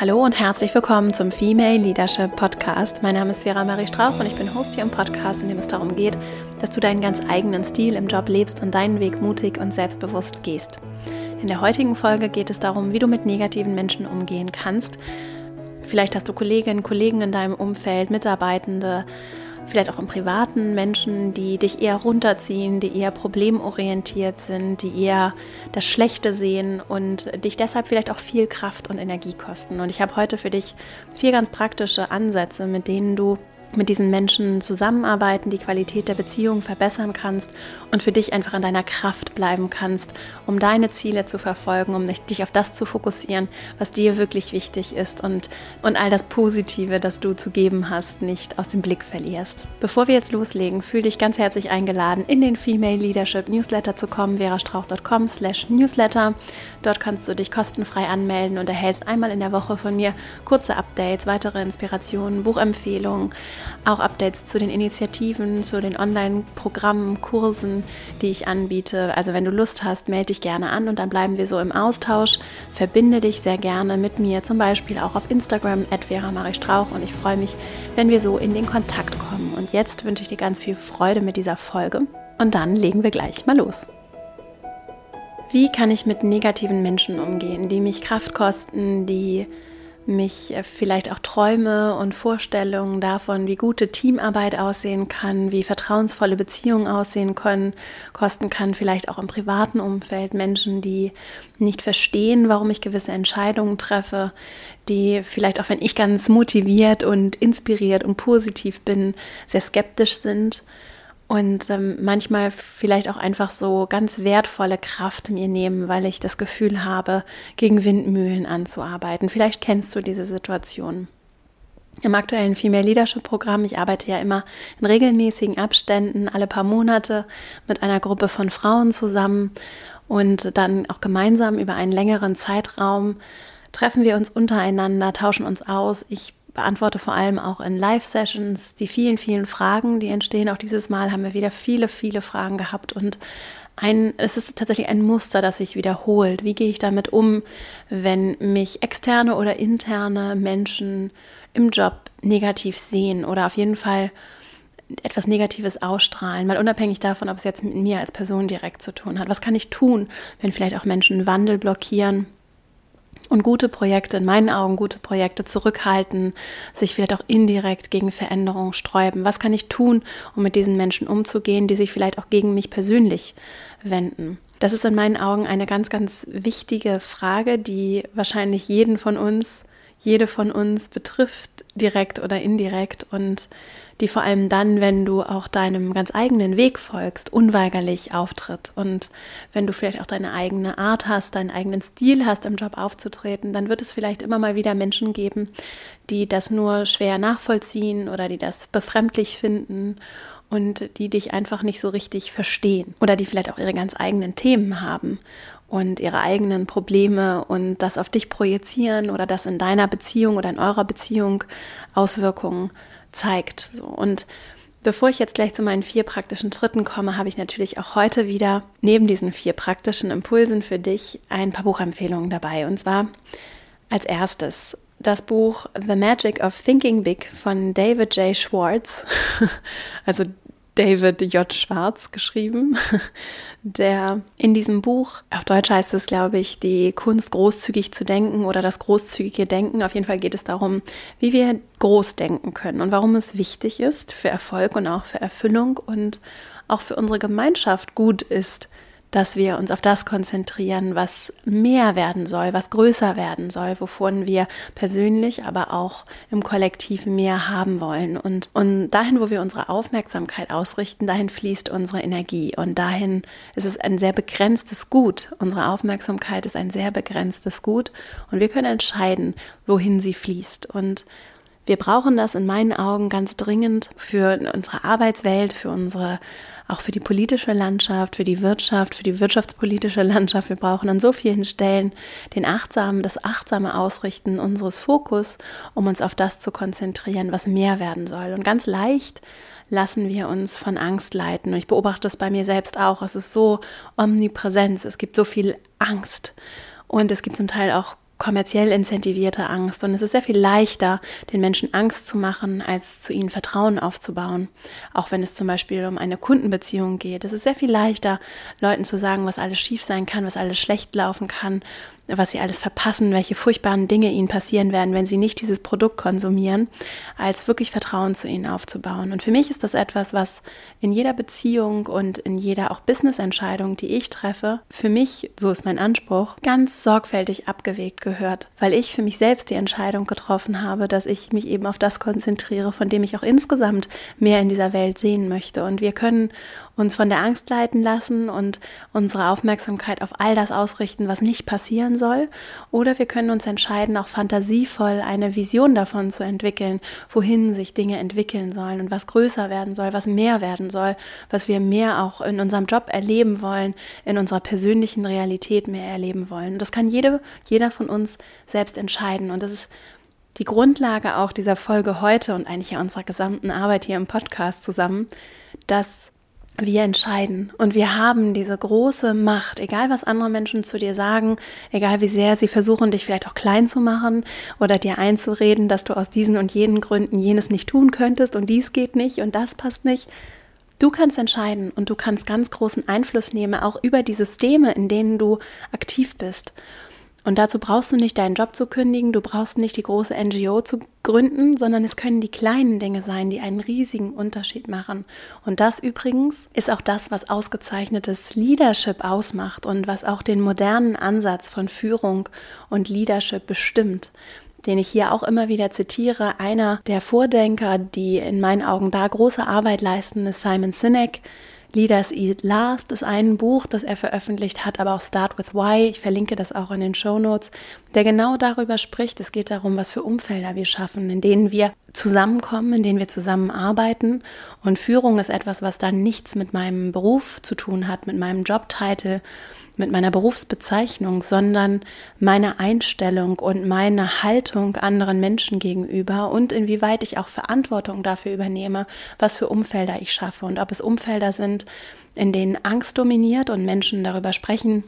Hallo und herzlich willkommen zum Female Leadership Podcast. Mein Name ist Vera Marie Strauch und ich bin Host hier im Podcast, in dem es darum geht, dass du deinen ganz eigenen Stil im Job lebst und deinen Weg mutig und selbstbewusst gehst. In der heutigen Folge geht es darum, wie du mit negativen Menschen umgehen kannst. Vielleicht hast du Kolleginnen, Kollegen in deinem Umfeld, Mitarbeitende, vielleicht auch im privaten Menschen, die dich eher runterziehen, die eher problemorientiert sind, die eher das Schlechte sehen und dich deshalb vielleicht auch viel Kraft und Energie kosten. Und ich habe heute für dich vier ganz praktische Ansätze, mit denen du mit diesen Menschen zusammenarbeiten, die Qualität der Beziehung verbessern kannst und für dich einfach in deiner Kraft bleiben kannst, um deine Ziele zu verfolgen, um dich auf das zu fokussieren, was dir wirklich wichtig ist und, und all das Positive, das du zu geben hast, nicht aus dem Blick verlierst. Bevor wir jetzt loslegen, fühle dich ganz herzlich eingeladen, in den Female Leadership Newsletter zu kommen, verastrauch.com slash newsletter. Dort kannst du dich kostenfrei anmelden und erhältst einmal in der Woche von mir kurze Updates, weitere Inspirationen, Buchempfehlungen, auch Updates zu den Initiativen, zu den Online-Programmen, Kursen, die ich anbiete. Also wenn du Lust hast, melde dich gerne an und dann bleiben wir so im Austausch. Verbinde dich sehr gerne mit mir, zum Beispiel auch auf Instagram, Strauch und ich freue mich, wenn wir so in den Kontakt kommen. Und jetzt wünsche ich dir ganz viel Freude mit dieser Folge und dann legen wir gleich mal los. Wie kann ich mit negativen Menschen umgehen, die mich Kraft kosten, die mich äh, vielleicht auch Träume und Vorstellungen davon, wie gute Teamarbeit aussehen kann, wie vertrauensvolle Beziehungen aussehen können, kosten kann, vielleicht auch im privaten Umfeld Menschen, die nicht verstehen, warum ich gewisse Entscheidungen treffe, die vielleicht auch wenn ich ganz motiviert und inspiriert und positiv bin, sehr skeptisch sind und ähm, manchmal vielleicht auch einfach so ganz wertvolle Kraft mir nehmen, weil ich das Gefühl habe, gegen Windmühlen anzuarbeiten. Vielleicht kennst du diese Situation. Im aktuellen Female Leadership Programm, ich arbeite ja immer in regelmäßigen Abständen, alle paar Monate mit einer Gruppe von Frauen zusammen und dann auch gemeinsam über einen längeren Zeitraum treffen wir uns untereinander, tauschen uns aus. Ich beantworte vor allem auch in Live-Sessions die vielen, vielen Fragen, die entstehen. Auch dieses Mal haben wir wieder viele, viele Fragen gehabt und ein, es ist tatsächlich ein Muster, das sich wiederholt. Wie gehe ich damit um, wenn mich externe oder interne Menschen im Job negativ sehen oder auf jeden Fall etwas Negatives ausstrahlen, mal unabhängig davon, ob es jetzt mit mir als Person direkt zu tun hat. Was kann ich tun, wenn vielleicht auch Menschen Wandel blockieren? Und gute Projekte, in meinen Augen gute Projekte zurückhalten, sich vielleicht auch indirekt gegen Veränderungen sträuben. Was kann ich tun, um mit diesen Menschen umzugehen, die sich vielleicht auch gegen mich persönlich wenden? Das ist in meinen Augen eine ganz, ganz wichtige Frage, die wahrscheinlich jeden von uns, jede von uns betrifft, direkt oder indirekt und die vor allem dann, wenn du auch deinem ganz eigenen Weg folgst, unweigerlich auftritt. Und wenn du vielleicht auch deine eigene Art hast, deinen eigenen Stil hast, im Job aufzutreten, dann wird es vielleicht immer mal wieder Menschen geben, die das nur schwer nachvollziehen oder die das befremdlich finden und die dich einfach nicht so richtig verstehen oder die vielleicht auch ihre ganz eigenen Themen haben und ihre eigenen Probleme und das auf dich projizieren oder das in deiner Beziehung oder in eurer Beziehung Auswirkungen zeigt. Und bevor ich jetzt gleich zu meinen vier praktischen Schritten komme, habe ich natürlich auch heute wieder neben diesen vier praktischen Impulsen für dich ein paar Buchempfehlungen dabei. Und zwar als erstes das Buch The Magic of Thinking Big von David J. Schwartz. Also David J. Schwarz geschrieben, der in diesem Buch, auf Deutsch heißt es, glaube ich, die Kunst großzügig zu denken oder das großzügige Denken. Auf jeden Fall geht es darum, wie wir groß denken können und warum es wichtig ist für Erfolg und auch für Erfüllung und auch für unsere Gemeinschaft gut ist, dass wir uns auf das konzentrieren, was mehr werden soll, was größer werden soll, wovon wir persönlich, aber auch im Kollektiv mehr haben wollen. Und, und dahin, wo wir unsere Aufmerksamkeit ausrichten, dahin fließt unsere Energie. Und dahin ist es ein sehr begrenztes Gut. Unsere Aufmerksamkeit ist ein sehr begrenztes Gut. Und wir können entscheiden, wohin sie fließt. Und wir brauchen das in meinen Augen ganz dringend für unsere Arbeitswelt, für unsere auch für die politische Landschaft, für die Wirtschaft, für die wirtschaftspolitische Landschaft. Wir brauchen an so vielen Stellen den achtsamen, das achtsame Ausrichten unseres Fokus, um uns auf das zu konzentrieren, was mehr werden soll. Und ganz leicht lassen wir uns von Angst leiten. Und ich beobachte das bei mir selbst auch. Es ist so omnipräsent. Es gibt so viel Angst. Und es gibt zum Teil auch kommerziell incentivierte Angst. Und es ist sehr viel leichter, den Menschen Angst zu machen, als zu ihnen Vertrauen aufzubauen. Auch wenn es zum Beispiel um eine Kundenbeziehung geht. Es ist sehr viel leichter, Leuten zu sagen, was alles schief sein kann, was alles schlecht laufen kann, was sie alles verpassen, welche furchtbaren Dinge ihnen passieren werden, wenn sie nicht dieses Produkt konsumieren, als wirklich Vertrauen zu ihnen aufzubauen. Und für mich ist das etwas, was in jeder Beziehung und in jeder auch Business-Entscheidung, die ich treffe, für mich, so ist mein Anspruch, ganz sorgfältig abgewegt gehört, weil ich für mich selbst die Entscheidung getroffen habe, dass ich mich eben auf das konzentriere, von dem ich auch insgesamt mehr in dieser Welt sehen möchte. Und wir können uns von der Angst leiten lassen und unsere Aufmerksamkeit auf all das ausrichten, was nicht passieren soll. Oder wir können uns entscheiden, auch fantasievoll eine Vision davon zu entwickeln, wohin sich Dinge entwickeln sollen und was größer werden soll, was mehr werden soll, was wir mehr auch in unserem Job erleben wollen, in unserer persönlichen Realität mehr erleben wollen. Und das kann jede, jeder von uns selbst entscheiden. Und das ist die Grundlage auch dieser Folge heute und eigentlich ja unserer gesamten Arbeit hier im Podcast zusammen, dass wir entscheiden und wir haben diese große Macht, egal was andere Menschen zu dir sagen, egal wie sehr sie versuchen, dich vielleicht auch klein zu machen oder dir einzureden, dass du aus diesen und jenen Gründen jenes nicht tun könntest und dies geht nicht und das passt nicht. Du kannst entscheiden und du kannst ganz großen Einfluss nehmen, auch über die Systeme, in denen du aktiv bist. Und dazu brauchst du nicht deinen Job zu kündigen, du brauchst nicht die große NGO zu gründen, sondern es können die kleinen Dinge sein, die einen riesigen Unterschied machen. Und das übrigens ist auch das, was ausgezeichnetes Leadership ausmacht und was auch den modernen Ansatz von Führung und Leadership bestimmt den ich hier auch immer wieder zitiere. Einer der Vordenker, die in meinen Augen da große Arbeit leisten, ist Simon Sinek, Leaders Eat Last ist ein Buch, das er veröffentlicht hat, aber auch Start with Why. Ich verlinke das auch in den Show Notes, der genau darüber spricht. Es geht darum, was für Umfelder wir schaffen, in denen wir zusammenkommen, in denen wir zusammenarbeiten. Und Führung ist etwas, was dann nichts mit meinem Beruf zu tun hat, mit meinem Jobtitel, mit meiner Berufsbezeichnung, sondern meine Einstellung und meine Haltung anderen Menschen gegenüber und inwieweit ich auch Verantwortung dafür übernehme, was für Umfelder ich schaffe und ob es Umfelder sind, in denen Angst dominiert und Menschen darüber sprechen,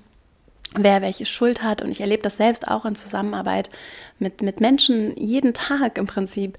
wer welche Schuld hat. Und ich erlebe das selbst auch in Zusammenarbeit mit, mit Menschen jeden Tag im Prinzip,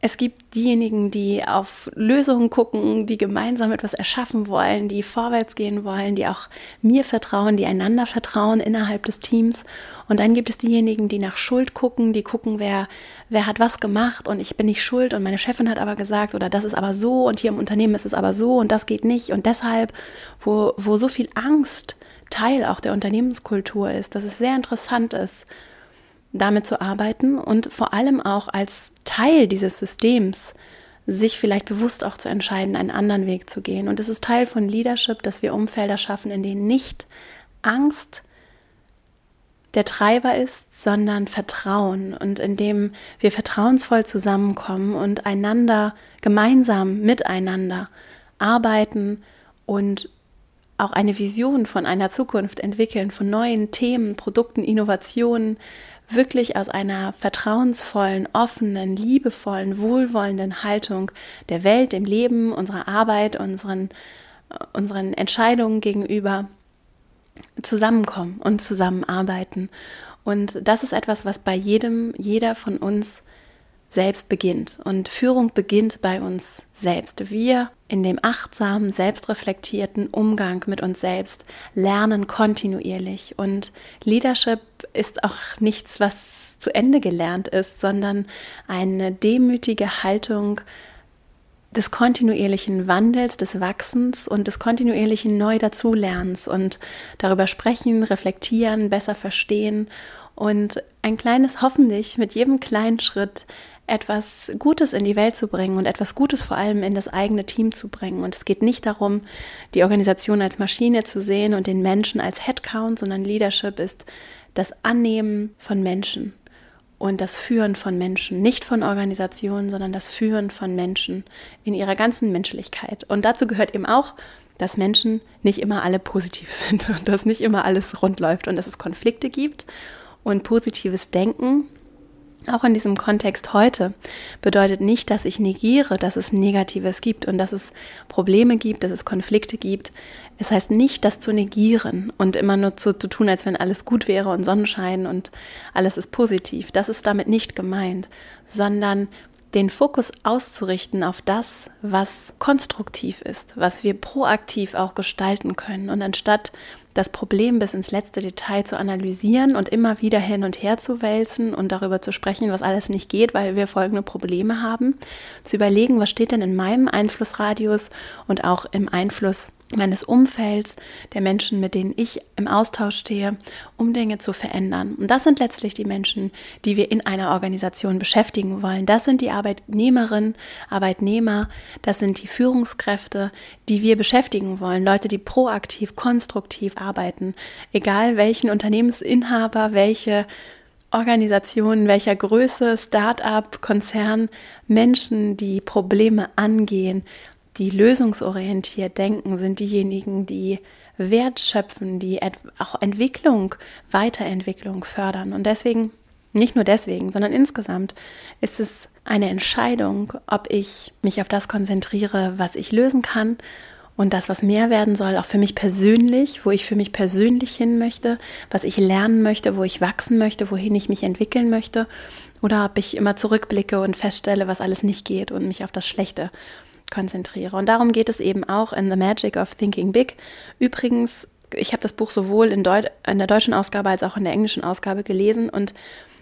es gibt diejenigen, die auf Lösungen gucken, die gemeinsam etwas erschaffen wollen, die vorwärts gehen wollen, die auch mir vertrauen, die einander vertrauen innerhalb des Teams. Und dann gibt es diejenigen, die nach Schuld gucken, die gucken, wer, wer hat was gemacht und ich bin nicht schuld und meine Chefin hat aber gesagt oder das ist aber so und hier im Unternehmen ist es aber so und das geht nicht und deshalb, wo, wo so viel Angst Teil auch der Unternehmenskultur ist, dass es sehr interessant ist, damit zu arbeiten und vor allem auch als Teil dieses Systems sich vielleicht bewusst auch zu entscheiden, einen anderen Weg zu gehen. Und es ist Teil von Leadership, dass wir Umfelder schaffen, in denen nicht Angst der Treiber ist, sondern Vertrauen und in dem wir vertrauensvoll zusammenkommen und einander gemeinsam miteinander arbeiten und auch eine Vision von einer Zukunft entwickeln, von neuen Themen, Produkten, Innovationen, wirklich aus einer vertrauensvollen, offenen, liebevollen, wohlwollenden Haltung der Welt, dem Leben, unserer Arbeit, unseren, unseren Entscheidungen gegenüber zusammenkommen und zusammenarbeiten. Und das ist etwas, was bei jedem, jeder von uns selbst beginnt. Und Führung beginnt bei uns selbst. Wir in dem achtsamen, selbstreflektierten Umgang mit uns selbst lernen kontinuierlich. Und Leadership ist auch nichts, was zu Ende gelernt ist, sondern eine demütige Haltung des kontinuierlichen Wandels, des Wachsens und des kontinuierlichen Neu-Dazulernens und darüber sprechen, reflektieren, besser verstehen und ein kleines hoffentlich mit jedem kleinen Schritt etwas Gutes in die Welt zu bringen und etwas Gutes vor allem in das eigene Team zu bringen. Und es geht nicht darum, die Organisation als Maschine zu sehen und den Menschen als Headcount, sondern Leadership ist das Annehmen von Menschen und das Führen von Menschen, nicht von Organisationen, sondern das Führen von Menschen in ihrer ganzen Menschlichkeit. Und dazu gehört eben auch, dass Menschen nicht immer alle positiv sind und dass nicht immer alles rund läuft und dass es Konflikte gibt und positives Denken auch in diesem Kontext heute bedeutet nicht, dass ich negiere, dass es Negatives gibt und dass es Probleme gibt, dass es Konflikte gibt. Es heißt nicht, das zu negieren und immer nur zu, zu tun, als wenn alles gut wäre und Sonnenschein und alles ist positiv. Das ist damit nicht gemeint, sondern den Fokus auszurichten auf das, was konstruktiv ist, was wir proaktiv auch gestalten können. Und anstatt das Problem bis ins letzte Detail zu analysieren und immer wieder hin und her zu wälzen und darüber zu sprechen, was alles nicht geht, weil wir folgende Probleme haben, zu überlegen, was steht denn in meinem Einflussradius und auch im Einfluss meines Umfelds, der Menschen, mit denen ich im Austausch stehe, um Dinge zu verändern. Und das sind letztlich die Menschen, die wir in einer Organisation beschäftigen wollen. Das sind die Arbeitnehmerinnen, Arbeitnehmer, das sind die Führungskräfte, die wir beschäftigen wollen. Leute, die proaktiv, konstruktiv arbeiten. Egal welchen Unternehmensinhaber, welche Organisationen, welcher Größe, Start-up, Konzern, Menschen, die Probleme angehen, die lösungsorientiert denken, sind diejenigen, die Wert schöpfen, die auch Entwicklung, Weiterentwicklung fördern. Und deswegen, nicht nur deswegen, sondern insgesamt ist es eine Entscheidung, ob ich mich auf das konzentriere, was ich lösen kann und das, was mehr werden soll, auch für mich persönlich, wo ich für mich persönlich hin möchte, was ich lernen möchte, wo ich wachsen möchte, wohin ich mich entwickeln möchte, oder ob ich immer zurückblicke und feststelle, was alles nicht geht und mich auf das Schlechte konzentriere. Und darum geht es eben auch in The Magic of Thinking Big. Übrigens, ich habe das Buch sowohl in, Deut in der deutschen Ausgabe als auch in der englischen Ausgabe gelesen und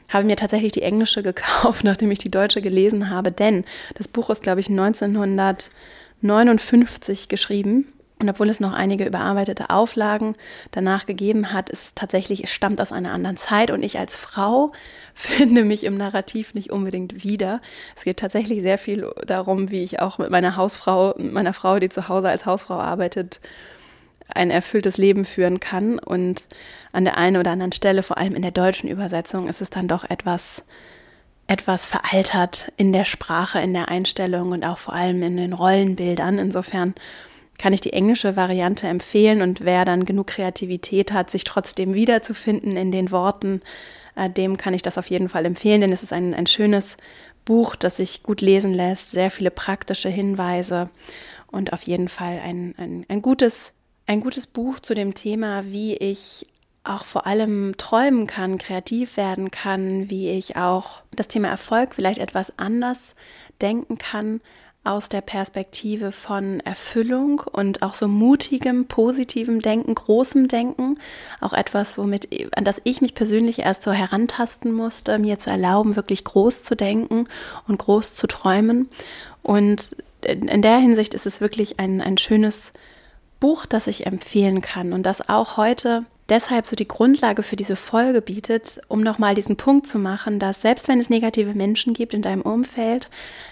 habe mir tatsächlich die englische gekauft, nachdem ich die deutsche gelesen habe, denn das Buch ist, glaube ich, 1959 geschrieben. Und obwohl es noch einige überarbeitete Auflagen danach gegeben hat, ist es tatsächlich, es stammt aus einer anderen Zeit und ich als Frau finde mich im Narrativ nicht unbedingt wieder. Es geht tatsächlich sehr viel darum, wie ich auch mit meiner Hausfrau, meiner Frau, die zu Hause als Hausfrau arbeitet, ein erfülltes Leben führen kann. Und an der einen oder anderen Stelle, vor allem in der deutschen Übersetzung, ist es dann doch etwas, etwas veraltert in der Sprache, in der Einstellung und auch vor allem in den Rollenbildern. Insofern kann ich die englische Variante empfehlen und wer dann genug Kreativität hat, sich trotzdem wiederzufinden in den Worten, äh, dem kann ich das auf jeden Fall empfehlen, denn es ist ein, ein schönes Buch, das sich gut lesen lässt, sehr viele praktische Hinweise und auf jeden Fall ein, ein, ein, gutes, ein gutes Buch zu dem Thema, wie ich auch vor allem träumen kann, kreativ werden kann, wie ich auch das Thema Erfolg vielleicht etwas anders denken kann aus der Perspektive von Erfüllung und auch so mutigem, positivem Denken, großem Denken. Auch etwas, womit, an das ich mich persönlich erst so herantasten musste, mir zu erlauben, wirklich groß zu denken und groß zu träumen. Und in der Hinsicht ist es wirklich ein, ein schönes Buch, das ich empfehlen kann und das auch heute deshalb so die Grundlage für diese Folge bietet, um nochmal diesen Punkt zu machen, dass selbst wenn es negative Menschen gibt in deinem Umfeld,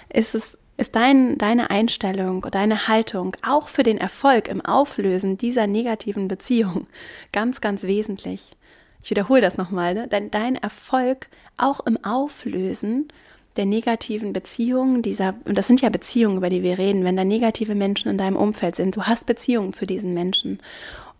ist es ist dein, deine Einstellung, deine Haltung auch für den Erfolg im Auflösen dieser negativen Beziehung ganz, ganz wesentlich. Ich wiederhole das nochmal, ne? Dein, dein Erfolg auch im Auflösen der negativen Beziehungen, dieser, und das sind ja Beziehungen, über die wir reden, wenn da negative Menschen in deinem Umfeld sind, du hast Beziehungen zu diesen Menschen.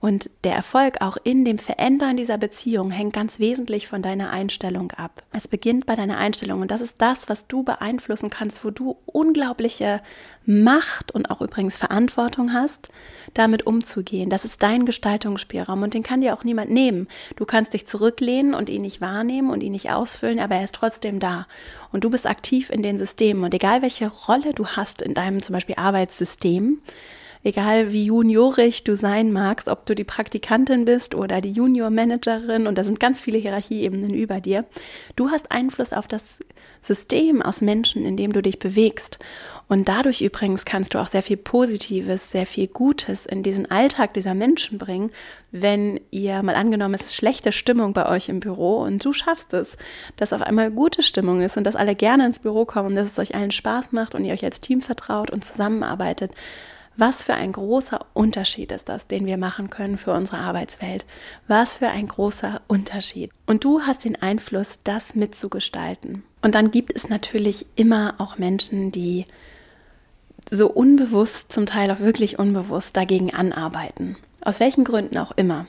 Und der Erfolg auch in dem Verändern dieser Beziehung hängt ganz wesentlich von deiner Einstellung ab. Es beginnt bei deiner Einstellung und das ist das, was du beeinflussen kannst, wo du unglaubliche Macht und auch übrigens Verantwortung hast, damit umzugehen. Das ist dein Gestaltungsspielraum und den kann dir auch niemand nehmen. Du kannst dich zurücklehnen und ihn nicht wahrnehmen und ihn nicht ausfüllen, aber er ist trotzdem da. Und du bist aktiv in den Systemen und egal welche Rolle du hast in deinem zum Beispiel Arbeitssystem, egal wie juniorig du sein magst, ob du die Praktikantin bist oder die Junior-Managerin und da sind ganz viele Hierarchieebenen über dir, du hast Einfluss auf das System aus Menschen, in dem du dich bewegst. Und dadurch übrigens kannst du auch sehr viel Positives, sehr viel Gutes in diesen Alltag dieser Menschen bringen, wenn ihr mal angenommen, es ist schlechte Stimmung bei euch im Büro und du schaffst es, dass auf einmal gute Stimmung ist und dass alle gerne ins Büro kommen und dass es euch allen Spaß macht und ihr euch als Team vertraut und zusammenarbeitet was für ein großer Unterschied ist das, den wir machen können für unsere Arbeitswelt. Was für ein großer Unterschied. Und du hast den Einfluss, das mitzugestalten. Und dann gibt es natürlich immer auch Menschen, die so unbewusst, zum Teil auch wirklich unbewusst dagegen anarbeiten. Aus welchen Gründen auch immer.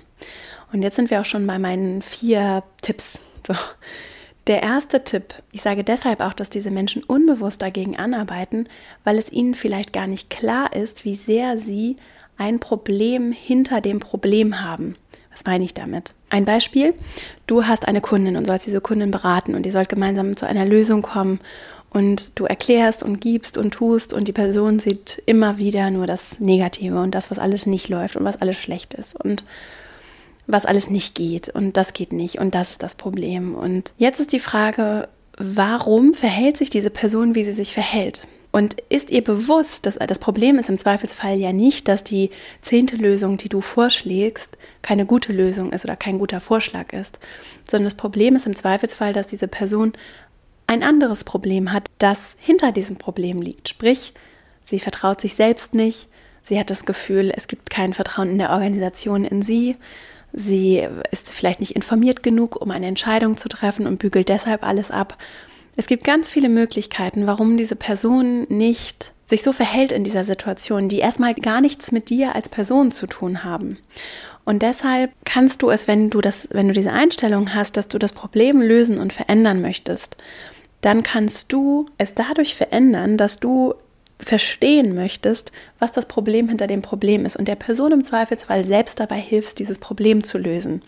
Und jetzt sind wir auch schon bei meinen vier Tipps. So. Der erste Tipp, ich sage deshalb auch, dass diese Menschen unbewusst dagegen anarbeiten, weil es ihnen vielleicht gar nicht klar ist, wie sehr sie ein Problem hinter dem Problem haben. Was meine ich damit? Ein Beispiel, du hast eine Kundin und sollst diese Kundin beraten und ihr sollt gemeinsam zu einer Lösung kommen und du erklärst und gibst und tust und die Person sieht immer wieder nur das Negative und das, was alles nicht läuft und was alles schlecht ist und was alles nicht geht und das geht nicht und das ist das Problem. Und jetzt ist die Frage, warum verhält sich diese Person, wie sie sich verhält? Und ist ihr bewusst, dass das Problem ist im Zweifelsfall ja nicht, dass die zehnte Lösung, die du vorschlägst, keine gute Lösung ist oder kein guter Vorschlag ist, sondern das Problem ist im Zweifelsfall, dass diese Person ein anderes Problem hat, das hinter diesem Problem liegt. Sprich, sie vertraut sich selbst nicht, sie hat das Gefühl, es gibt kein Vertrauen in der Organisation in sie, sie ist vielleicht nicht informiert genug, um eine Entscheidung zu treffen und bügelt deshalb alles ab. Es gibt ganz viele Möglichkeiten, warum diese Person nicht sich so verhält in dieser Situation, die erstmal gar nichts mit dir als Person zu tun haben. Und deshalb kannst du es, wenn du das, wenn du diese Einstellung hast, dass du das Problem lösen und verändern möchtest, dann kannst du es dadurch verändern, dass du verstehen möchtest, was das Problem hinter dem Problem ist und der Person im Zweifelsfall selbst dabei hilfst, dieses Problem zu lösen.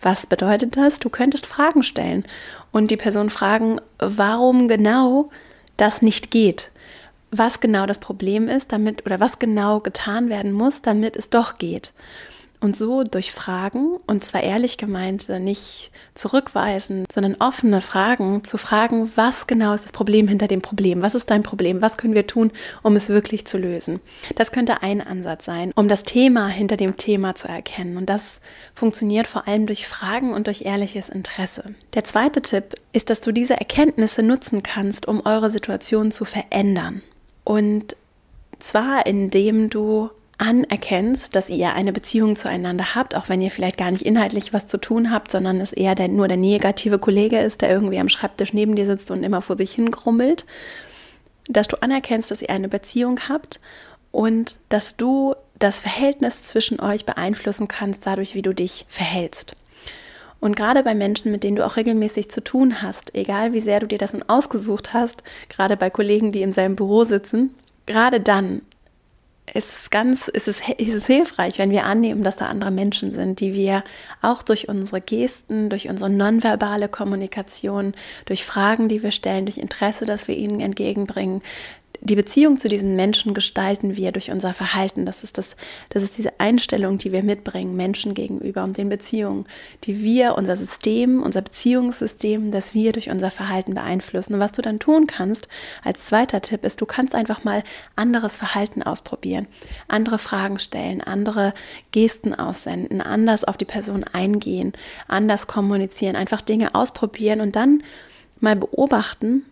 Was bedeutet das? Du könntest Fragen stellen und die Person fragen, warum genau das nicht geht. Was genau das Problem ist, damit oder was genau getan werden muss, damit es doch geht. Und so durch Fragen, und zwar ehrlich gemeint, nicht zurückweisen, sondern offene Fragen zu fragen, was genau ist das Problem hinter dem Problem? Was ist dein Problem? Was können wir tun, um es wirklich zu lösen? Das könnte ein Ansatz sein, um das Thema hinter dem Thema zu erkennen. Und das funktioniert vor allem durch Fragen und durch ehrliches Interesse. Der zweite Tipp ist, dass du diese Erkenntnisse nutzen kannst, um eure Situation zu verändern. Und zwar indem du anerkennst, dass ihr eine Beziehung zueinander habt, auch wenn ihr vielleicht gar nicht inhaltlich was zu tun habt, sondern es eher der, nur der negative Kollege ist, der irgendwie am Schreibtisch neben dir sitzt und immer vor sich hingrummelt, dass du anerkennst, dass ihr eine Beziehung habt und dass du das Verhältnis zwischen euch beeinflussen kannst, dadurch, wie du dich verhältst. Und gerade bei Menschen, mit denen du auch regelmäßig zu tun hast, egal wie sehr du dir das nun ausgesucht hast, gerade bei Kollegen, die im selben Büro sitzen, gerade dann ist es ganz, ist es, ist es hilfreich, wenn wir annehmen, dass da andere Menschen sind, die wir auch durch unsere Gesten, durch unsere nonverbale Kommunikation, durch Fragen, die wir stellen, durch Interesse, das wir ihnen entgegenbringen, die Beziehung zu diesen Menschen gestalten wir durch unser Verhalten. Das ist, das, das ist diese Einstellung, die wir mitbringen, Menschen gegenüber und den Beziehungen, die wir, unser System, unser Beziehungssystem, das wir durch unser Verhalten beeinflussen. Und was du dann tun kannst, als zweiter Tipp, ist, du kannst einfach mal anderes Verhalten ausprobieren, andere Fragen stellen, andere Gesten aussenden, anders auf die Person eingehen, anders kommunizieren, einfach Dinge ausprobieren und dann mal beobachten,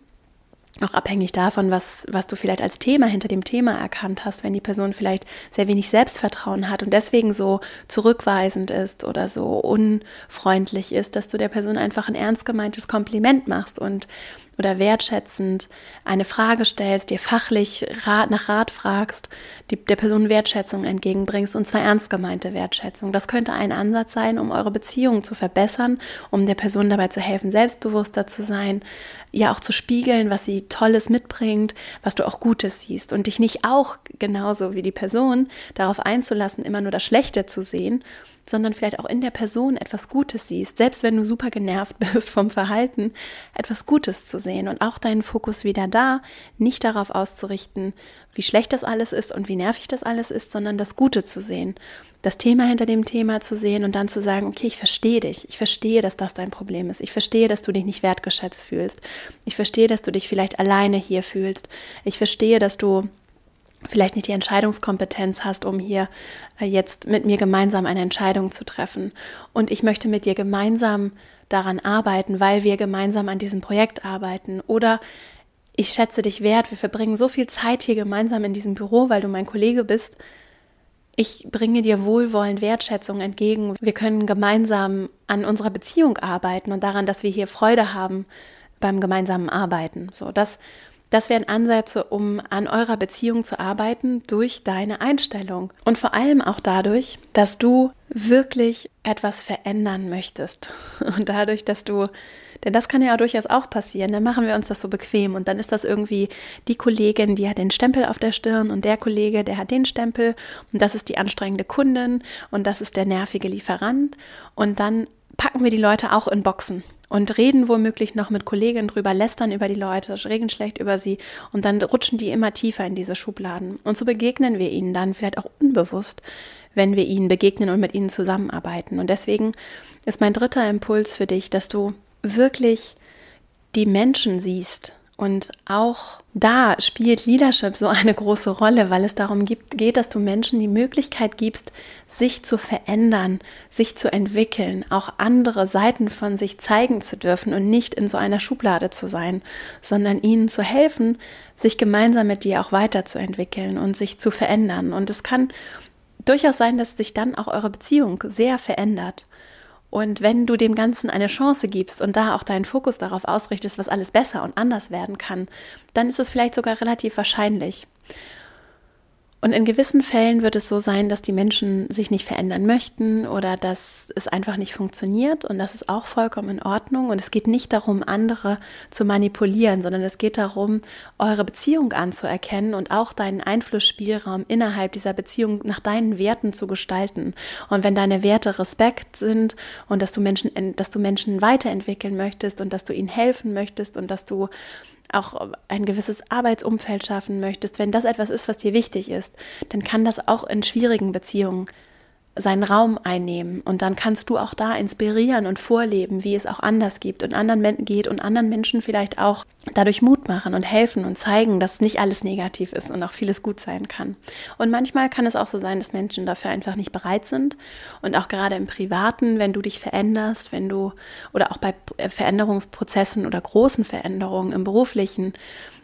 auch abhängig davon, was, was du vielleicht als Thema hinter dem Thema erkannt hast, wenn die Person vielleicht sehr wenig Selbstvertrauen hat und deswegen so zurückweisend ist oder so unfreundlich ist, dass du der Person einfach ein ernst gemeintes Kompliment machst und oder wertschätzend eine Frage stellst, dir fachlich Rat, nach Rat fragst, die, der Person Wertschätzung entgegenbringst und zwar ernst gemeinte Wertschätzung. Das könnte ein Ansatz sein, um eure Beziehung zu verbessern, um der Person dabei zu helfen, selbstbewusster zu sein, ja auch zu spiegeln, was sie Tolles mitbringt, was du auch Gutes siehst und dich nicht auch genauso wie die Person darauf einzulassen, immer nur das Schlechte zu sehen sondern vielleicht auch in der Person etwas Gutes siehst, selbst wenn du super genervt bist vom Verhalten, etwas Gutes zu sehen und auch deinen Fokus wieder da, nicht darauf auszurichten, wie schlecht das alles ist und wie nervig das alles ist, sondern das Gute zu sehen, das Thema hinter dem Thema zu sehen und dann zu sagen, okay, ich verstehe dich, ich verstehe, dass das dein Problem ist, ich verstehe, dass du dich nicht wertgeschätzt fühlst, ich verstehe, dass du dich vielleicht alleine hier fühlst, ich verstehe, dass du vielleicht nicht die Entscheidungskompetenz hast, um hier äh, jetzt mit mir gemeinsam eine Entscheidung zu treffen. Und ich möchte mit dir gemeinsam daran arbeiten, weil wir gemeinsam an diesem Projekt arbeiten. Oder ich schätze dich wert, wir verbringen so viel Zeit hier gemeinsam in diesem Büro, weil du mein Kollege bist. Ich bringe dir wohlwollend Wertschätzung entgegen. Wir können gemeinsam an unserer Beziehung arbeiten und daran, dass wir hier Freude haben beim gemeinsamen Arbeiten. So, das Das wären Ansätze, um an eurer Beziehung zu arbeiten durch deine Einstellung. Und vor allem auch dadurch, dass du wirklich etwas verändern möchtest. Und dadurch, dass du, denn das kann ja durchaus auch passieren, dann machen wir uns das so bequem und dann ist das irgendwie die Kollegin, die hat den Stempel auf der Stirn und der Kollege, der hat den Stempel und das ist die anstrengende Kundin und das ist der nervige Lieferant und dann packen wir die Leute auch in Boxen und reden womöglich noch mit Kolleginnen drüber, lästern über die Leute, reden schlecht über sie und dann rutschen die immer tiefer in diese Schubladen. Und so begegnen wir ihnen dann vielleicht auch unbewusst, wenn wir ihnen begegnen und mit ihnen zusammenarbeiten. Und deswegen ist mein dritter Impuls für dich, dass du wirklich die Menschen siehst und auch da spielt Leadership so eine große Rolle, weil es darum geht, dass du Menschen die Möglichkeit gibst, sich zu verändern, sich zu entwickeln, auch andere Seiten von sich zeigen zu dürfen und nicht in so einer Schublade zu sein, sondern ihnen zu helfen, sich gemeinsam mit dir auch weiterzuentwickeln und sich zu verändern. Und es kann durchaus sein, dass sich dann auch eure Beziehung sehr verändert. Und wenn du dem Ganzen eine Chance gibst und da auch deinen Fokus darauf ausrichtest, was alles besser und anders werden kann, dann ist es vielleicht sogar relativ wahrscheinlich. Und in gewissen Fällen wird es so sein, dass die Menschen sich nicht verändern möchten oder dass es einfach nicht funktioniert. Und das ist auch vollkommen in Ordnung. Und es geht nicht darum, andere zu manipulieren, sondern es geht darum, eure Beziehung anzuerkennen und auch deinen Einflussspielraum innerhalb dieser Beziehung nach deinen Werten zu gestalten. Und wenn deine Werte Respekt sind und dass du Menschen, dass du Menschen weiterentwickeln möchtest und dass du ihnen helfen möchtest und dass du auch ein gewisses Arbeitsumfeld schaffen möchtest, wenn das etwas ist, was dir wichtig ist, dann kann das auch in schwierigen Beziehungen seinen Raum einnehmen und dann kannst du auch da inspirieren und vorleben, wie es auch anders gibt und anderen geht und anderen Menschen vielleicht auch dadurch Mut machen und helfen und zeigen, dass nicht alles negativ ist und auch vieles gut sein kann. Und manchmal kann es auch so sein, dass Menschen dafür einfach nicht bereit sind und auch gerade im Privaten, wenn du dich veränderst, wenn du oder auch bei Veränderungsprozessen oder großen Veränderungen im beruflichen,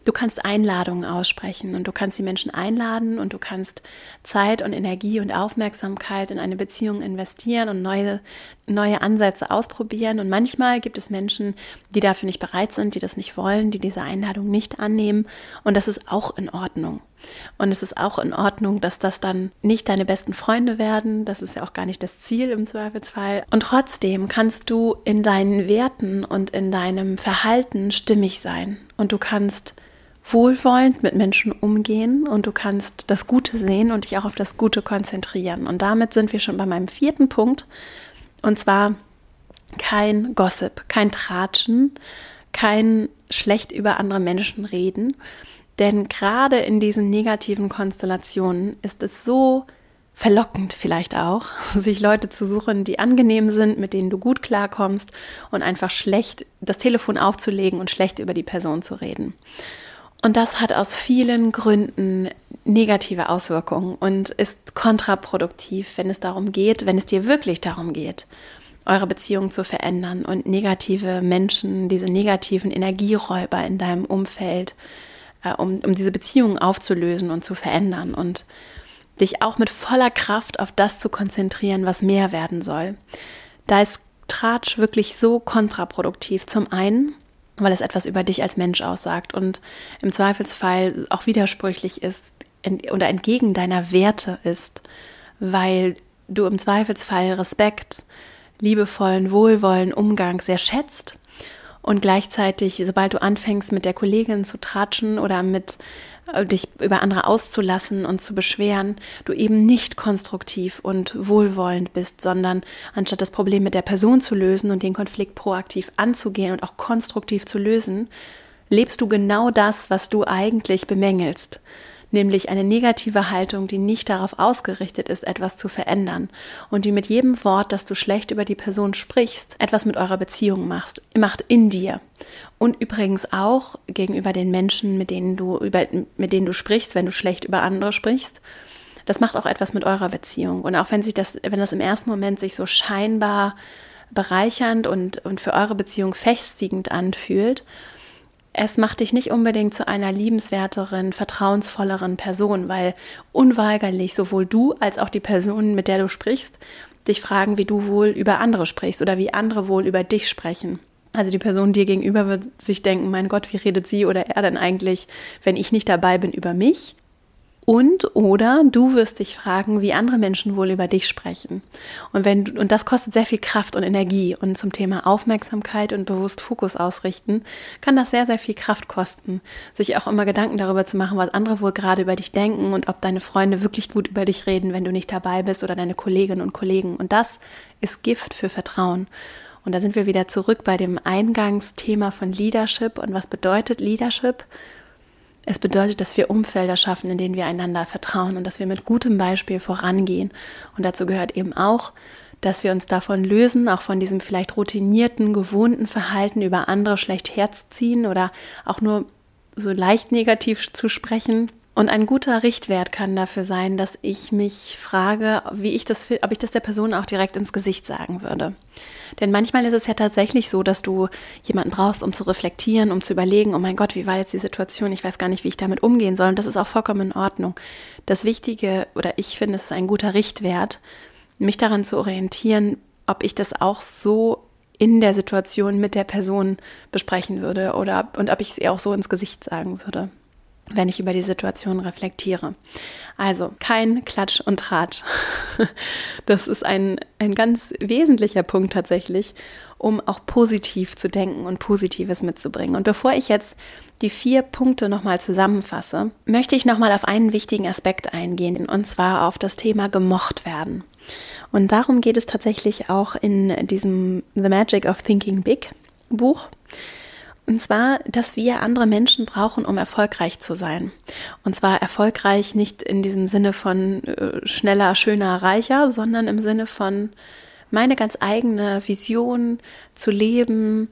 Du kannst Einladungen aussprechen und du kannst die Menschen einladen und du kannst Zeit und Energie und Aufmerksamkeit in eine Beziehung investieren und neue, neue Ansätze ausprobieren. Und manchmal gibt es Menschen, die dafür nicht bereit sind, die das nicht wollen, die diese Einladung nicht annehmen. Und das ist auch in Ordnung. Und es ist auch in Ordnung, dass das dann nicht deine besten Freunde werden. Das ist ja auch gar nicht das Ziel im Zweifelsfall. Und trotzdem kannst du in deinen Werten und in deinem Verhalten stimmig sein. Und du kannst wohlwollend mit Menschen umgehen und du kannst das Gute sehen und dich auch auf das Gute konzentrieren. Und damit sind wir schon bei meinem vierten Punkt. Und zwar kein Gossip, kein Tratschen, kein schlecht über andere Menschen reden. Denn gerade in diesen negativen Konstellationen ist es so verlockend vielleicht auch, sich Leute zu suchen, die angenehm sind, mit denen du gut klarkommst und einfach schlecht das Telefon aufzulegen und schlecht über die Person zu reden. Und das hat aus vielen Gründen negative Auswirkungen und ist kontraproduktiv, wenn es darum geht, wenn es dir wirklich darum geht, eure Beziehung zu verändern und negative Menschen, diese negativen Energieräuber in deinem Umfeld, äh, um, um diese Beziehung aufzulösen und zu verändern und dich auch mit voller Kraft auf das zu konzentrieren, was mehr werden soll. Da ist Tratsch wirklich so kontraproduktiv. Zum einen, weil es etwas über dich als Mensch aussagt und im Zweifelsfall auch widersprüchlich ist oder entgegen deiner Werte ist, weil du im Zweifelsfall Respekt, liebevollen, wohlwollen Umgang sehr schätzt und gleichzeitig, sobald du anfängst mit der Kollegin zu tratschen oder mit äh, dich über andere auszulassen und zu beschweren, du eben nicht konstruktiv und wohlwollend bist, sondern anstatt das Problem mit der Person zu lösen und den Konflikt proaktiv anzugehen und auch konstruktiv zu lösen, lebst du genau das, was du eigentlich bemängelst nämlich eine negative Haltung, die nicht darauf ausgerichtet ist, etwas zu verändern und die mit jedem Wort, das du schlecht über die Person sprichst, etwas mit eurer Beziehung machst, macht in dir. Und übrigens auch gegenüber den Menschen, mit denen du über, mit denen du sprichst, wenn du schlecht über andere sprichst. Das macht auch etwas mit eurer Beziehung. Und auch wenn sich das, wenn das im ersten Moment sich so scheinbar bereichernd und, und für eure Beziehung festigend anfühlt, es macht dich nicht unbedingt zu einer liebenswerteren, vertrauensvolleren Person, weil unweigerlich sowohl du als auch die Person, mit der du sprichst, dich fragen, wie du wohl über andere sprichst oder wie andere wohl über dich sprechen. Also die Person dir gegenüber wird sich denken, mein Gott, wie redet sie oder er denn eigentlich, wenn ich nicht dabei bin, über mich? Und oder du wirst dich fragen, wie andere Menschen wohl über dich sprechen. Und wenn und das kostet sehr viel Kraft und Energie. Und zum Thema Aufmerksamkeit und bewusst Fokus ausrichten, kann das sehr, sehr viel Kraft kosten. Sich auch immer Gedanken darüber zu machen, was andere wohl gerade über dich denken und ob deine Freunde wirklich gut über dich reden, wenn du nicht dabei bist oder deine Kolleginnen und Kollegen. Und das ist Gift für Vertrauen. Und da sind wir wieder zurück bei dem Eingangsthema von Leadership. Und was bedeutet Leadership? Es bedeutet, dass wir Umfelder schaffen, in denen wir einander vertrauen und dass wir mit gutem Beispiel vorangehen. Und dazu gehört eben auch, dass wir uns davon lösen, auch von diesem vielleicht routinierten, gewohnten Verhalten über andere schlecht herzuziehen oder auch nur so leicht negativ zu sprechen. Und ein guter Richtwert kann dafür sein, dass ich mich frage, wie ich das, ob ich das der Person auch direkt ins Gesicht sagen würde. Denn manchmal ist es ja tatsächlich so, dass du jemanden brauchst, um zu reflektieren, um zu überlegen, oh mein Gott, wie war jetzt die Situation? Ich weiß gar nicht, wie ich damit umgehen soll. Und das ist auch vollkommen in Ordnung. Das Wichtige, oder ich finde, es ist ein guter Richtwert, mich daran zu orientieren, ob ich das auch so in der Situation mit der Person besprechen würde oder und ob ich es ihr auch so ins Gesicht sagen würde wenn ich über die Situation reflektiere. Also kein Klatsch und Tratsch. Das ist ein, ein ganz wesentlicher Punkt tatsächlich, um auch positiv zu denken und Positives mitzubringen. Und bevor ich jetzt die vier Punkte nochmal zusammenfasse, möchte ich nochmal auf einen wichtigen Aspekt eingehen, und zwar auf das Thema gemocht werden. Und darum geht es tatsächlich auch in diesem The Magic of Thinking Big Buch. Und zwar, dass wir andere Menschen brauchen, um erfolgreich zu sein. Und zwar erfolgreich nicht in diesem Sinne von äh, schneller, schöner, reicher, sondern im Sinne von meine ganz eigene Vision zu leben,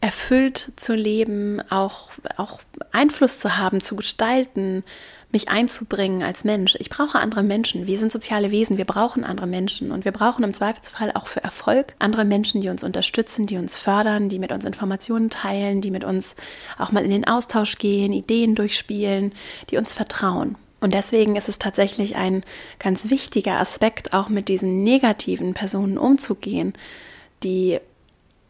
erfüllt zu leben, auch, auch Einfluss zu haben, zu gestalten, mich einzubringen als Mensch. Ich brauche andere Menschen. Wir sind soziale Wesen. Wir brauchen andere Menschen. Und wir brauchen im Zweifelsfall auch für Erfolg andere Menschen, die uns unterstützen, die uns fördern, die mit uns Informationen teilen, die mit uns auch mal in den Austausch gehen, Ideen durchspielen, die uns vertrauen. Und deswegen ist es tatsächlich ein ganz wichtiger Aspekt, auch mit diesen negativen Personen umzugehen, die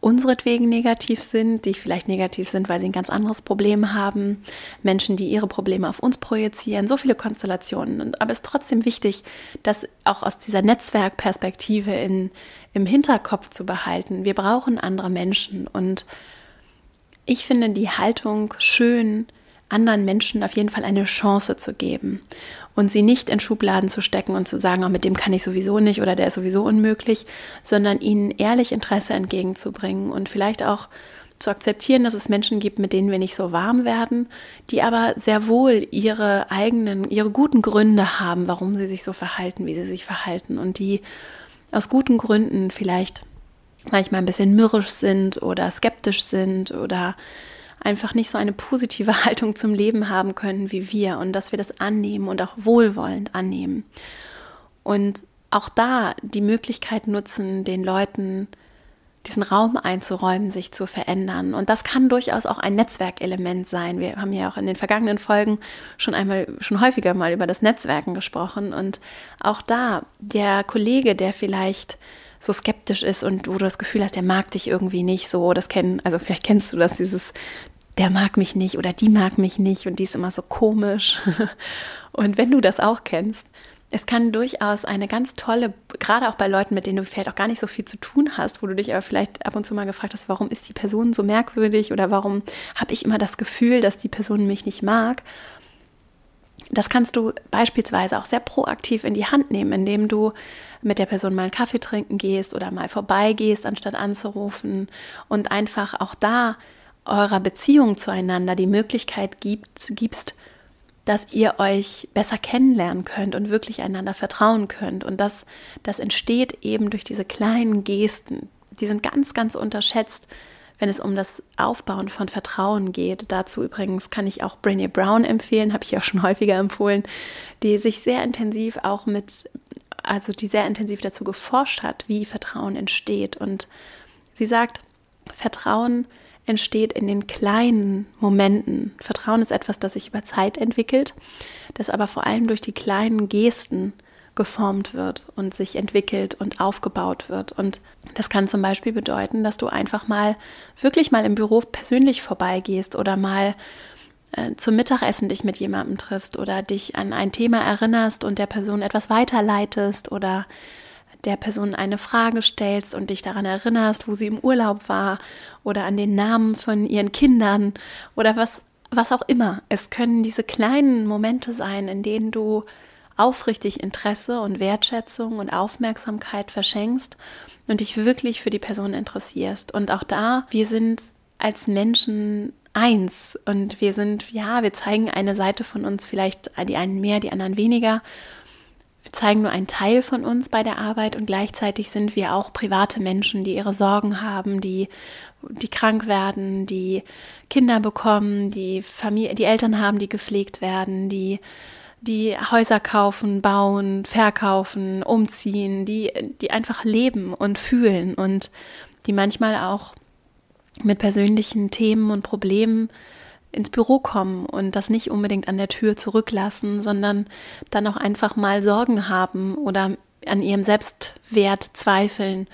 unseretwegen negativ sind, die vielleicht negativ sind, weil sie ein ganz anderes Problem haben, Menschen, die ihre Probleme auf uns projizieren, so viele Konstellationen. aber es ist trotzdem wichtig, das auch aus dieser Netzwerkperspektive in, im Hinterkopf zu behalten. Wir brauchen andere Menschen und ich finde die Haltung schön, anderen Menschen auf jeden Fall eine Chance zu geben und sie nicht in Schubladen zu stecken und zu sagen, oh, mit dem kann ich sowieso nicht oder der ist sowieso unmöglich, sondern ihnen ehrlich Interesse entgegenzubringen und vielleicht auch zu akzeptieren, dass es Menschen gibt, mit denen wir nicht so warm werden, die aber sehr wohl ihre eigenen, ihre guten Gründe haben, warum sie sich so verhalten, wie sie sich verhalten und die aus guten Gründen vielleicht manchmal ein bisschen mürrisch sind oder skeptisch sind oder einfach nicht so eine positive Haltung zum Leben haben können wie wir und dass wir das annehmen und auch wohlwollend annehmen. Und auch da die Möglichkeit nutzen, den Leuten diesen Raum einzuräumen, sich zu verändern. Und das kann durchaus auch ein Netzwerkelement sein. Wir haben ja auch in den vergangenen Folgen schon einmal, schon häufiger mal über das Netzwerken gesprochen. Und auch da, der Kollege, der vielleicht so skeptisch ist und wo du das Gefühl hast, der mag dich irgendwie nicht so, das kennen, also vielleicht kennst du das, dieses, der mag mich nicht oder die mag mich nicht und die ist immer so komisch. Und wenn du das auch kennst, es kann durchaus eine ganz tolle, gerade auch bei Leuten, mit denen du vielleicht auch gar nicht so viel zu tun hast, wo du dich aber vielleicht ab und zu mal gefragt hast, warum ist die Person so merkwürdig oder warum habe ich immer das Gefühl, dass die Person mich nicht mag. Das kannst du beispielsweise auch sehr proaktiv in die Hand nehmen, indem du mit der Person mal einen Kaffee trinken gehst oder mal vorbeigehst, anstatt anzurufen und einfach auch da eurer Beziehung zueinander die Möglichkeit gibt, gibst, dass ihr euch besser kennenlernen könnt und wirklich einander vertrauen könnt. Und das, das entsteht eben durch diese kleinen Gesten. Die sind ganz, ganz unterschätzt, wenn es um das Aufbauen von Vertrauen geht. Dazu übrigens kann ich auch Brené Brown empfehlen, habe ich auch schon häufiger empfohlen, die sich sehr intensiv auch mit, also die sehr intensiv dazu geforscht hat, wie Vertrauen entsteht. Und sie sagt, Vertrauen entsteht in den kleinen Momenten. Vertrauen ist etwas, das sich über Zeit entwickelt, das aber vor allem durch die kleinen Gesten geformt wird und sich entwickelt und aufgebaut wird. Und das kann zum Beispiel bedeuten, dass du einfach mal wirklich mal im Büro persönlich vorbeigehst oder mal äh, zum Mittagessen dich mit jemandem triffst oder dich an ein Thema erinnerst und der Person etwas weiterleitest oder der Person eine Frage stellst und dich daran erinnerst, wo sie im Urlaub war oder an den Namen von ihren Kindern oder was, was auch immer. Es können diese kleinen Momente sein, in denen du aufrichtig Interesse und Wertschätzung und Aufmerksamkeit verschenkst und dich wirklich für die Person interessierst. Und auch da, wir sind als Menschen eins und wir sind, ja, wir zeigen eine Seite von uns, vielleicht die einen mehr, die anderen weniger. Wir zeigen nur einen Teil von uns bei der Arbeit und gleichzeitig sind wir auch private Menschen, die ihre Sorgen haben, die, die krank werden, die Kinder bekommen, die Familie, die Eltern haben, die gepflegt werden, die die Häuser kaufen, bauen, verkaufen, umziehen, die, die einfach leben und fühlen und die manchmal auch mit persönlichen Themen und Problemen ins Büro kommen und das nicht unbedingt an der Tür zurücklassen, sondern dann auch einfach mal Sorgen haben oder an ihrem Selbstwert zweifeln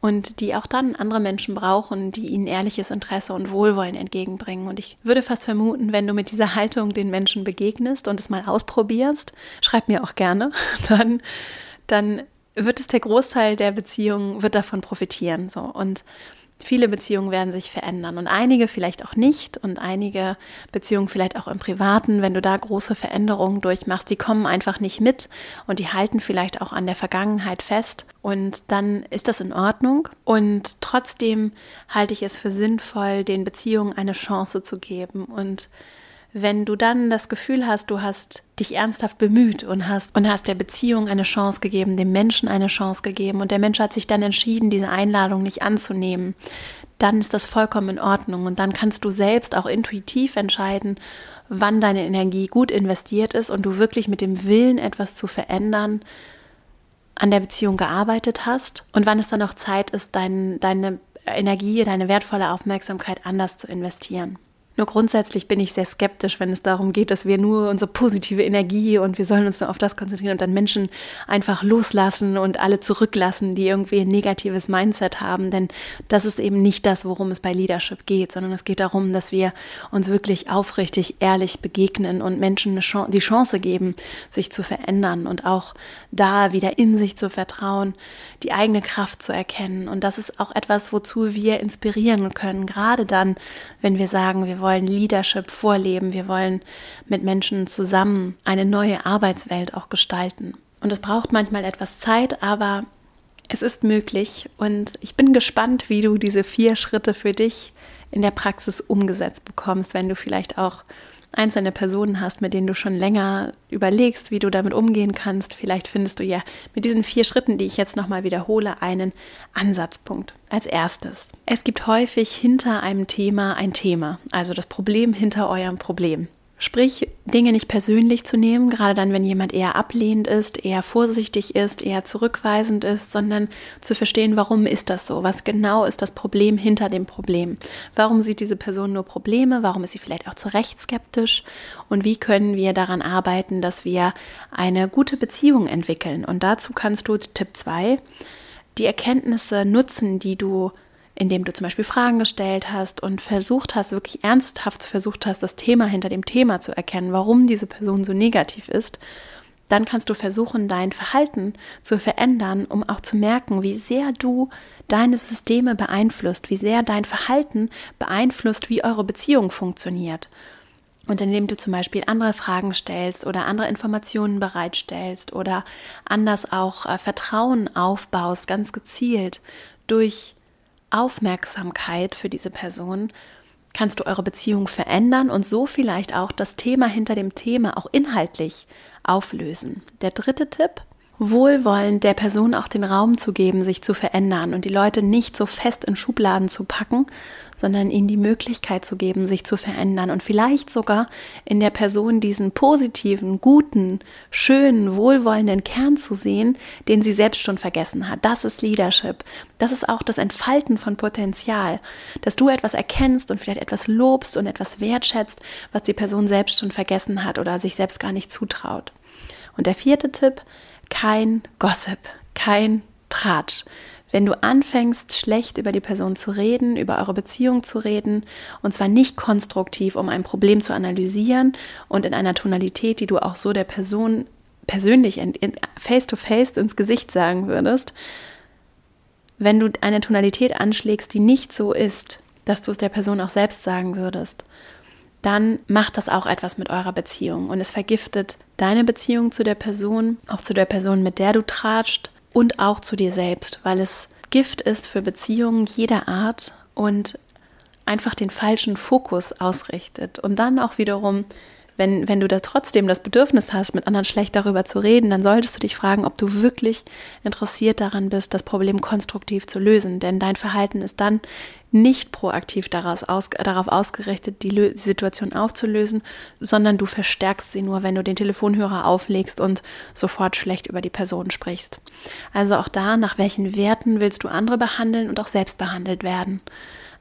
und die auch dann andere Menschen brauchen, die ihnen ehrliches Interesse und Wohlwollen entgegenbringen. Und ich würde fast vermuten, wenn du mit dieser Haltung den Menschen begegnest und es mal ausprobierst, schreib mir auch gerne, dann, dann wird es der Großteil der Beziehungen wird davon profitieren. So und Viele Beziehungen werden sich verändern und einige vielleicht auch nicht und einige Beziehungen vielleicht auch im Privaten, wenn du da große Veränderungen durchmachst, die kommen einfach nicht mit und die halten vielleicht auch an der Vergangenheit fest und dann ist das in Ordnung. Und trotzdem halte ich es für sinnvoll, den Beziehungen eine Chance zu geben und wenn du dann das Gefühl hast, du hast dich ernsthaft bemüht und hast und hast der Beziehung eine Chance gegeben, dem Menschen eine Chance gegeben und der Mensch hat sich dann entschieden, diese Einladung nicht anzunehmen, dann ist das vollkommen in Ordnung und dann kannst du selbst auch intuitiv entscheiden, wann deine Energie gut investiert ist und du wirklich mit dem Willen etwas zu verändern an der Beziehung gearbeitet hast und wann es dann auch Zeit ist, dein, deine Energie, deine wertvolle Aufmerksamkeit anders zu investieren. Nur grundsätzlich bin ich sehr skeptisch, wenn es darum geht, dass wir nur unsere positive Energie und wir sollen uns nur auf das konzentrieren und dann Menschen einfach loslassen und alle zurücklassen, die irgendwie ein negatives Mindset haben. Denn das ist eben nicht das, worum es bei Leadership geht, sondern es geht darum, dass wir uns wirklich aufrichtig, ehrlich begegnen und Menschen Chance, die Chance geben, sich zu verändern und auch da wieder in sich zu vertrauen, die eigene Kraft zu erkennen. Und das ist auch etwas, wozu wir inspirieren können, gerade dann, wenn wir sagen, wir wollen wollen Leadership vorleben, wir wollen mit Menschen zusammen eine neue Arbeitswelt auch gestalten. Und es braucht manchmal etwas Zeit, aber es ist möglich und ich bin gespannt, wie du diese vier Schritte für dich in der Praxis umgesetzt bekommst, wenn du vielleicht auch einzelne Personen hast, mit denen du schon länger überlegst, wie du damit umgehen kannst, vielleicht findest du ja mit diesen vier Schritten, die ich jetzt nochmal wiederhole, einen Ansatzpunkt. Als erstes, es gibt häufig hinter einem Thema ein Thema, also das Problem hinter eurem Problem. Sprich, Dinge nicht persönlich zu nehmen, gerade dann, wenn jemand eher ablehnend ist, eher vorsichtig ist, eher zurückweisend ist, sondern zu verstehen, warum ist das so? Was genau ist das Problem hinter dem Problem? Warum sieht diese Person nur Probleme? Warum ist sie vielleicht auch zu Recht skeptisch? Und wie können wir daran arbeiten, dass wir eine gute Beziehung entwickeln? Und dazu kannst du Tipp 2 die Erkenntnisse nutzen, die du indem du zum Beispiel Fragen gestellt hast und versucht hast, wirklich ernsthaft versucht hast, das Thema hinter dem Thema zu erkennen, warum diese Person so negativ ist, dann kannst du versuchen, dein Verhalten zu verändern, um auch zu merken, wie sehr du deine Systeme beeinflusst, wie sehr dein Verhalten beeinflusst, wie eure Beziehung funktioniert. Und indem du zum Beispiel andere Fragen stellst oder andere Informationen bereitstellst oder anders auch äh, Vertrauen aufbaust, ganz gezielt durch Aufmerksamkeit für diese Person kannst du eure Beziehung verändern und so vielleicht auch das Thema hinter dem Thema auch inhaltlich auflösen. Der dritte Tipp, wohlwollend der Person auch den Raum zu geben, sich zu verändern und die Leute nicht so fest in Schubladen zu packen, sondern ihnen die Möglichkeit zu geben, sich zu verändern und vielleicht sogar in der Person diesen positiven, guten, schönen, wohlwollenden Kern zu sehen, den sie selbst schon vergessen hat. Das ist Leadership. Das ist auch das Entfalten von Potenzial, dass du etwas erkennst und vielleicht etwas lobst und etwas wertschätzt, was die Person selbst schon vergessen hat oder sich selbst gar nicht zutraut. Und der vierte Tipp, kein Gossip, kein Tratsch. Wenn du anfängst, schlecht über die Person zu reden, über eure Beziehung zu reden, und zwar nicht konstruktiv, um ein Problem zu analysieren und in einer Tonalität, die du auch so der Person persönlich face-to-face -face ins Gesicht sagen würdest, wenn du eine Tonalität anschlägst, die nicht so ist, dass du es der Person auch selbst sagen würdest, dann macht das auch etwas mit eurer Beziehung. Und es vergiftet deine Beziehung zu der Person, auch zu der Person, mit der du tratscht und auch zu dir selbst, weil es Gift ist für Beziehungen jeder Art und einfach den falschen Fokus ausrichtet. Und dann auch wiederum wenn, wenn du da trotzdem das Bedürfnis hast, mit anderen schlecht darüber zu reden, dann solltest du dich fragen, ob du wirklich interessiert daran bist, das Problem konstruktiv zu lösen. Denn dein Verhalten ist dann nicht proaktiv daraus aus, darauf ausgerichtet, die, die Situation aufzulösen, sondern du verstärkst sie nur, wenn du den Telefonhörer auflegst und sofort schlecht über die Person sprichst. Also auch da, nach welchen Werten willst du andere behandeln und auch selbst behandelt werden?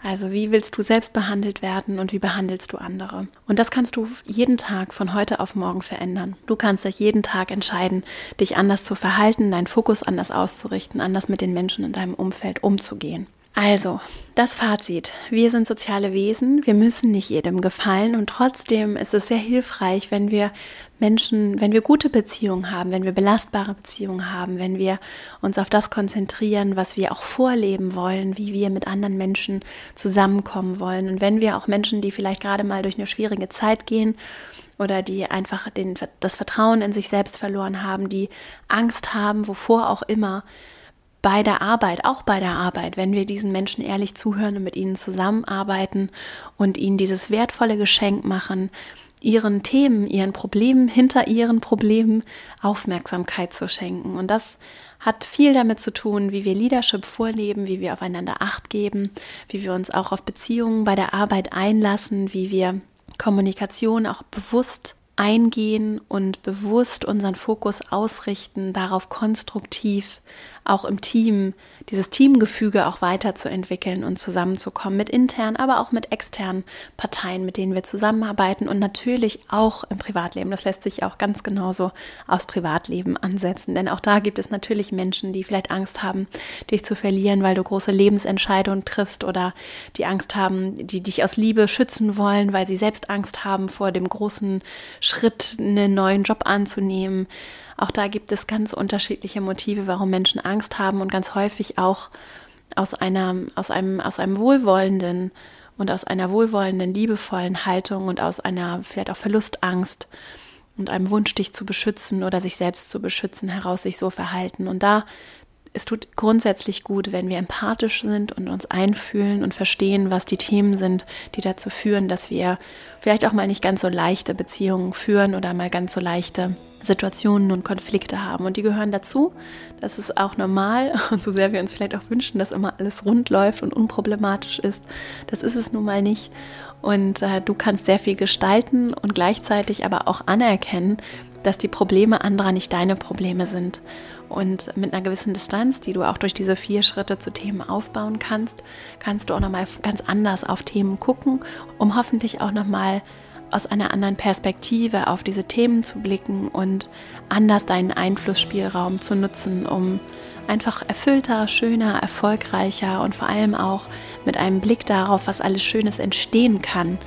Also wie willst du selbst behandelt werden und wie behandelst du andere? Und das kannst du jeden Tag von heute auf morgen verändern. Du kannst dich jeden Tag entscheiden, dich anders zu verhalten, deinen Fokus anders auszurichten, anders mit den Menschen in deinem Umfeld umzugehen. Also, das Fazit. Wir sind soziale Wesen, wir müssen nicht jedem gefallen. Und trotzdem ist es sehr hilfreich, wenn wir Menschen, wenn wir gute Beziehungen haben, wenn wir belastbare Beziehungen haben, wenn wir uns auf das konzentrieren, was wir auch vorleben wollen, wie wir mit anderen Menschen zusammenkommen wollen. Und wenn wir auch Menschen, die vielleicht gerade mal durch eine schwierige Zeit gehen, oder die einfach den, das Vertrauen in sich selbst verloren haben, die Angst haben, wovor auch immer, bei der Arbeit, auch bei der Arbeit, wenn wir diesen Menschen ehrlich zuhören und mit ihnen zusammenarbeiten und ihnen dieses wertvolle Geschenk machen, ihren Themen, ihren Problemen, hinter ihren Problemen Aufmerksamkeit zu schenken. Und das hat viel damit zu tun, wie wir Leadership vorleben, wie wir aufeinander Acht geben, wie wir uns auch auf Beziehungen bei der Arbeit einlassen, wie wir Kommunikation auch bewusst eingehen und bewusst unseren Fokus ausrichten, darauf konstruktiv auch im Team dieses Teamgefüge auch weiterzuentwickeln und zusammenzukommen mit internen, aber auch mit externen Parteien, mit denen wir zusammenarbeiten und natürlich auch im Privatleben. Das lässt sich auch ganz genauso aufs Privatleben ansetzen, denn auch da gibt es natürlich Menschen, die vielleicht Angst haben, dich zu verlieren, weil du große Lebensentscheidungen triffst oder die Angst haben, die dich aus Liebe schützen wollen, weil sie selbst Angst haben vor dem großen Schritt, einen neuen Job anzunehmen auch da gibt es ganz unterschiedliche Motive, warum Menschen Angst haben und ganz häufig auch aus einer, aus einem, aus einem wohlwollenden und aus einer wohlwollenden, liebevollen Haltung und aus einer vielleicht auch Verlustangst und einem Wunsch, dich zu beschützen oder sich selbst zu beschützen, heraus sich so verhalten. Und da es tut grundsätzlich gut, wenn wir empathisch sind und uns einfühlen und verstehen, was die Themen sind, die dazu führen, dass wir vielleicht auch mal nicht ganz so leichte Beziehungen führen oder mal ganz so leichte Situationen und Konflikte haben. Und die gehören dazu. Das ist auch normal. Und so sehr wir uns vielleicht auch wünschen, dass immer alles rund läuft und unproblematisch ist, das ist es nun mal nicht. Und äh, du kannst sehr viel gestalten und gleichzeitig aber auch anerkennen, dass die Probleme anderer nicht deine Probleme sind. Und mit einer gewissen Distanz, die du auch durch diese vier Schritte zu Themen aufbauen kannst, kannst du auch nochmal ganz anders auf Themen gucken, um hoffentlich auch nochmal aus einer anderen Perspektive auf diese Themen zu blicken und anders deinen Einflussspielraum zu nutzen, um einfach erfüllter, schöner, erfolgreicher und vor allem auch mit einem Blick darauf, was alles Schönes entstehen kann,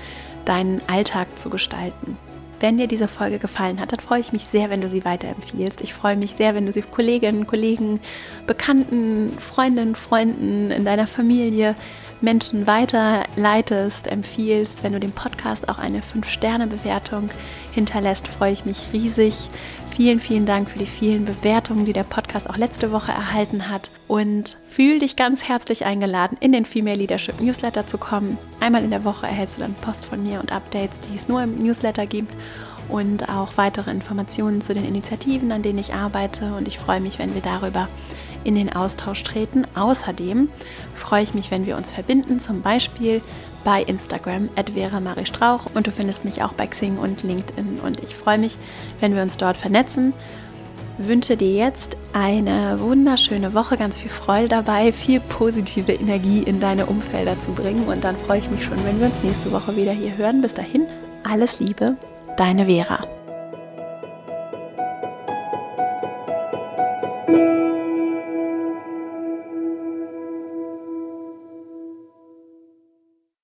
deinen Alltag zu gestalten. Wenn dir diese Folge gefallen hat, dann freue ich mich sehr, wenn du sie weiterempfiehlst. Ich freue mich sehr, wenn du sie Kolleginnen, Kollegen, Bekannten, Freundinnen, Freunden in deiner Familie Menschen weiterleitest, empfiehlst. Wenn du dem Podcast auch eine 5-Sterne-Bewertung hinterlässt, freue ich mich riesig. Vielen, vielen Dank für die vielen Bewertungen, die der Podcast auch letzte Woche erhalten hat. Und fühl dich ganz herzlich eingeladen, in den Female Leadership Newsletter zu kommen. Einmal in der Woche erhältst du dann Post von mir und Updates, die es nur im Newsletter gibt und auch weitere Informationen zu den Initiativen, an denen ich arbeite. Und ich freue mich, wenn wir darüber in den Austausch treten. Außerdem freue ich mich, wenn wir uns verbinden, zum Beispiel bei Instagram at Vera Marie Strauch und du findest mich auch bei Xing und LinkedIn und ich freue mich, wenn wir uns dort vernetzen. Wünsche dir jetzt eine wunderschöne Woche, ganz viel Freude dabei, viel positive Energie in deine Umfelder zu bringen und dann freue ich mich schon, wenn wir uns nächste Woche wieder hier hören. Bis dahin, alles Liebe, deine Vera.